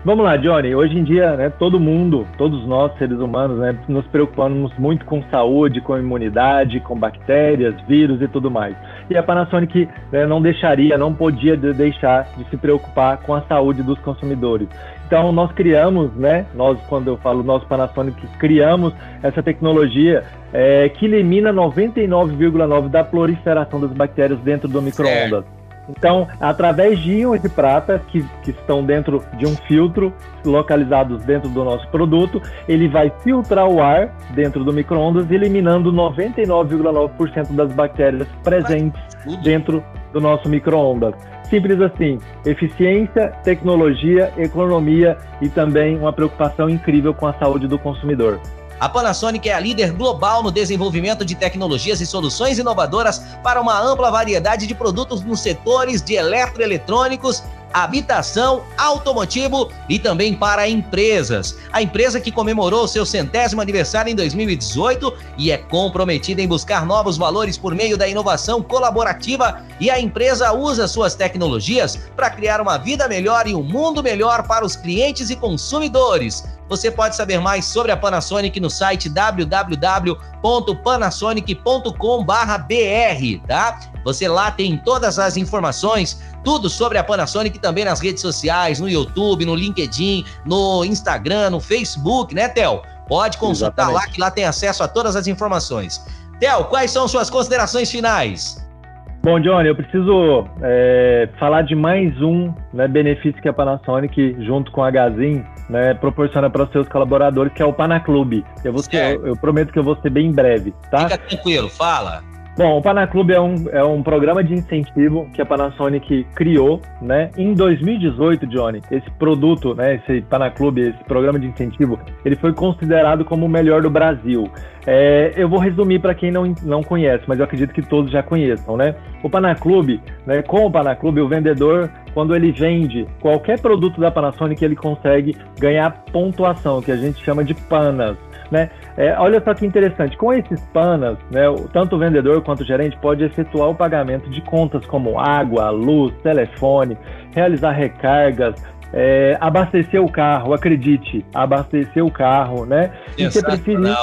Vamos lá, Johnny. Hoje em dia, né, todo mundo, todos nós seres humanos, né, nos preocupamos muito com saúde, com imunidade, com bactérias, vírus e tudo mais. E a Panasonic né, não deixaria, não podia deixar de se preocupar com a saúde dos consumidores. Então nós criamos, né? Nós, quando eu falo nós Panasonic, criamos essa tecnologia é, que elimina 99,9% da proliferação das bactérias dentro do micro-ondas. Então, através de íons de prata que, que estão dentro de um filtro localizados dentro do nosso produto, ele vai filtrar o ar dentro do micro-ondas, eliminando 99,9% das bactérias presentes dentro do nosso micro-ondas. Simples assim, eficiência, tecnologia, economia e também uma preocupação incrível com a saúde do consumidor. A Panasonic é a líder global no desenvolvimento de tecnologias e soluções inovadoras para uma ampla variedade de produtos nos setores de eletroeletrônicos, habitação, automotivo e também para empresas. A empresa que comemorou seu centésimo aniversário em 2018 e é comprometida em buscar novos valores por meio da inovação colaborativa e a empresa usa suas tecnologias para criar uma vida melhor e um mundo melhor para os clientes e consumidores. Você pode saber mais sobre a Panasonic no site www.panasonic.com/br, tá? Você lá tem todas as informações, tudo sobre a Panasonic também nas redes sociais, no YouTube, no LinkedIn, no Instagram, no Facebook, né, Tel? Pode consultar Exatamente. lá, que lá tem acesso a todas as informações. Theo, quais são suas considerações finais? Bom, Johnny, eu preciso é, falar de mais um né, benefício que a Panasonic, junto com a Gazin, né, proporciona para os seus colaboradores, que é o Panaclube. Eu, vou ser, eu, eu, prometo que eu vou ser bem breve, tá? Fica tranquilo, fala. Bom, o Panaclube é um, é um programa de incentivo que a Panasonic criou, né? Em 2018, Johnny, esse produto, né, esse Panaclube, esse programa de incentivo, ele foi considerado como o melhor do Brasil. É, eu vou resumir para quem não, não conhece, mas eu acredito que todos já conheçam, né? O Panaclube, né, com o Panaclube, o vendedor, quando ele vende qualquer produto da Panasonic, ele consegue ganhar pontuação, que a gente chama de panas. Né? É, olha só que interessante, com esses panas, né, tanto o vendedor quanto o gerente pode efetuar o pagamento de contas como água, luz, telefone, realizar recargas, é, abastecer o carro, acredite, abastecer o carro, né? E se preferir,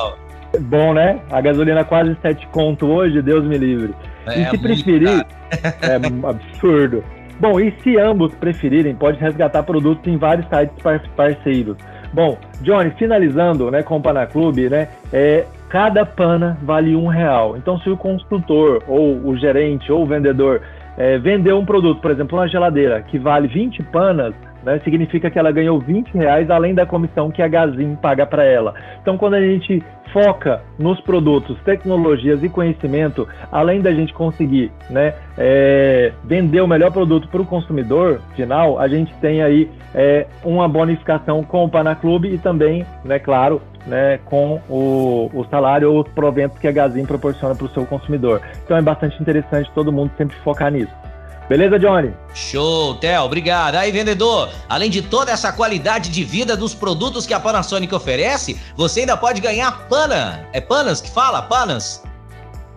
bom, né? A gasolina quase 7 conto hoje, Deus me livre. É, e se preferir, é absurdo. Bom, e se ambos preferirem, pode resgatar produtos em vários sites parceiros. Bom, Johnny, finalizando né, com o Panaclube, né, é, cada pana vale um real. Então, se o construtor, ou o gerente, ou o vendedor é, vender um produto, por exemplo, uma geladeira, que vale 20 panas, né, significa que ela ganhou 20 reais além da comissão que a Gazin paga para ela. Então, quando a gente foca nos produtos, tecnologias e conhecimento, além da gente conseguir né, é, vender o melhor produto para o consumidor final, a gente tem aí é, uma bonificação com o Panaclube e também, né, claro, né, com o, o salário ou os proventos que a Gazin proporciona para o seu consumidor. Então é bastante interessante todo mundo sempre focar nisso. Beleza, Johnny? Show, Theo, obrigado. Aí, vendedor, além de toda essa qualidade de vida dos produtos que a Panasonic oferece, você ainda pode ganhar pana. É panas que fala? Panas?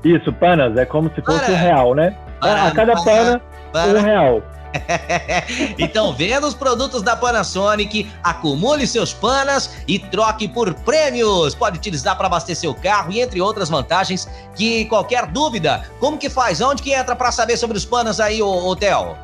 Isso, panas. É como se fosse um real, né? Para, a cada pana, pana, um real. então, venda os produtos da Panasonic, acumule seus panas e troque por prêmios. Pode utilizar para abastecer o carro e entre outras vantagens que qualquer dúvida, como que faz? Onde que entra para saber sobre os panas aí, Hotel?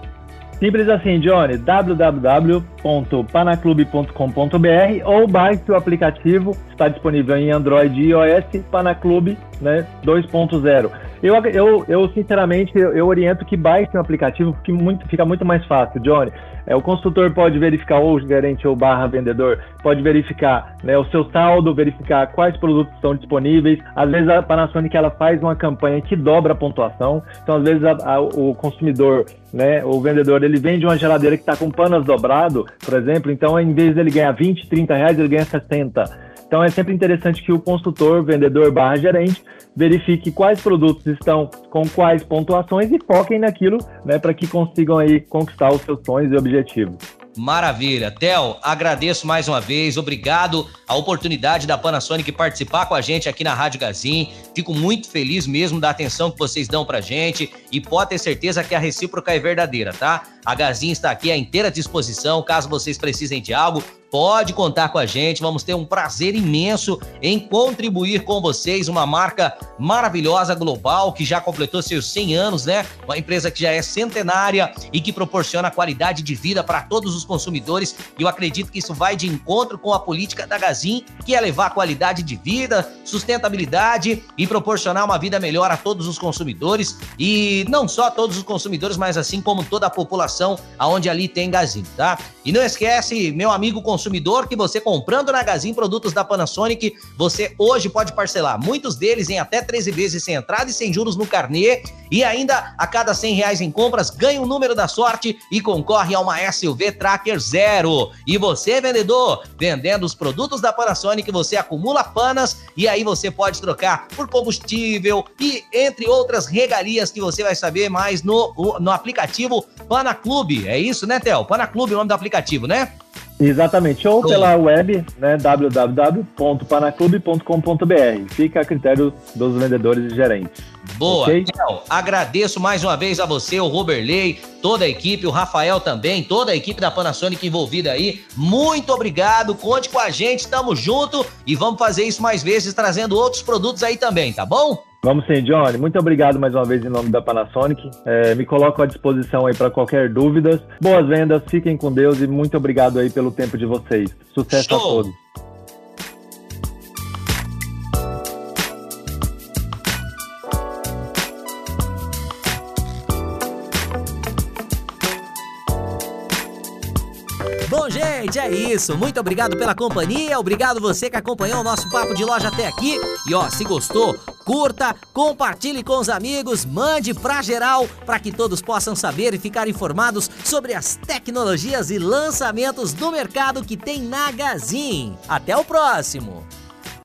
Simples assim, Johnny, www.panaclube.com.br ou baixe o aplicativo, está disponível em Android e iOS, Panaclube né, 2.0. Eu, eu, eu sinceramente, eu, oriento que baixe um aplicativo, porque muito, fica muito mais fácil, Johnny. É, o consultor pode verificar, ou o gerente ou barra vendedor, pode verificar né, o seu saldo, verificar quais produtos estão disponíveis. Às vezes a Panasonic ela faz uma campanha que dobra a pontuação. Então, às vezes, a, a, o consumidor, né, o vendedor, ele vende uma geladeira que está com panas dobrado, por exemplo, então em vez dele ganhar 20, 30 reais, ele ganha 60. Então é sempre interessante que o consultor, vendedor barra gerente verifique quais produtos estão com quais pontuações e foquem naquilo, né, para que consigam aí conquistar os seus sonhos e objetivos. Maravilha. Theo, agradeço mais uma vez. Obrigado a oportunidade da Panasonic participar com a gente aqui na Rádio Gazin. Fico muito feliz mesmo da atenção que vocês dão pra gente e pode ter certeza que a recíproca é verdadeira, tá? A Gazin está aqui à inteira disposição, caso vocês precisem de algo, pode contar com a gente. Vamos ter um prazer imenso em contribuir com vocês, uma marca maravilhosa global que já completou seus 100 anos, né? Uma empresa que já é centenária e que proporciona qualidade de vida para todos os consumidores. E eu acredito que isso vai de encontro com a política da Gazin, que é levar qualidade de vida, sustentabilidade e proporcionar uma vida melhor a todos os consumidores e não só a todos os consumidores, mas assim como toda a população aonde ali tem Gazin, tá? E não esquece, meu amigo consumidor consumidor que você comprando na Gazin produtos da Panasonic, você hoje pode parcelar muitos deles em até 13 vezes sem entrada e sem juros no carnê e ainda a cada 100 reais em compras ganha o número da sorte e concorre a uma SUV Tracker Zero. E você, vendedor, vendendo os produtos da Panasonic, você acumula panas e aí você pode trocar por combustível e entre outras regalias que você vai saber mais no, no aplicativo Panaclube. É isso, né, Theo? Panaclube é o nome do aplicativo, né? Exatamente, ou pela web, né, www.panaclube.com.br. Fica a critério dos vendedores e gerentes. Boa. Okay? Então, agradeço mais uma vez a você, o Roberley, toda a equipe, o Rafael também, toda a equipe da Panasonic envolvida aí. Muito obrigado, conte com a gente, estamos junto e vamos fazer isso mais vezes, trazendo outros produtos aí também, tá bom? Vamos sim, Johnny. Muito obrigado mais uma vez em nome da Panasonic. É, me coloco à disposição aí para qualquer dúvidas. Boas vendas, fiquem com Deus e muito obrigado aí pelo tempo de vocês. Sucesso Show. a todos. Gente, é isso. Muito obrigado pela companhia. Obrigado você que acompanhou o nosso papo de loja até aqui. E ó, se gostou, curta, compartilhe com os amigos, mande pra geral para que todos possam saber e ficar informados sobre as tecnologias e lançamentos do mercado que tem na Gazin. Até o próximo.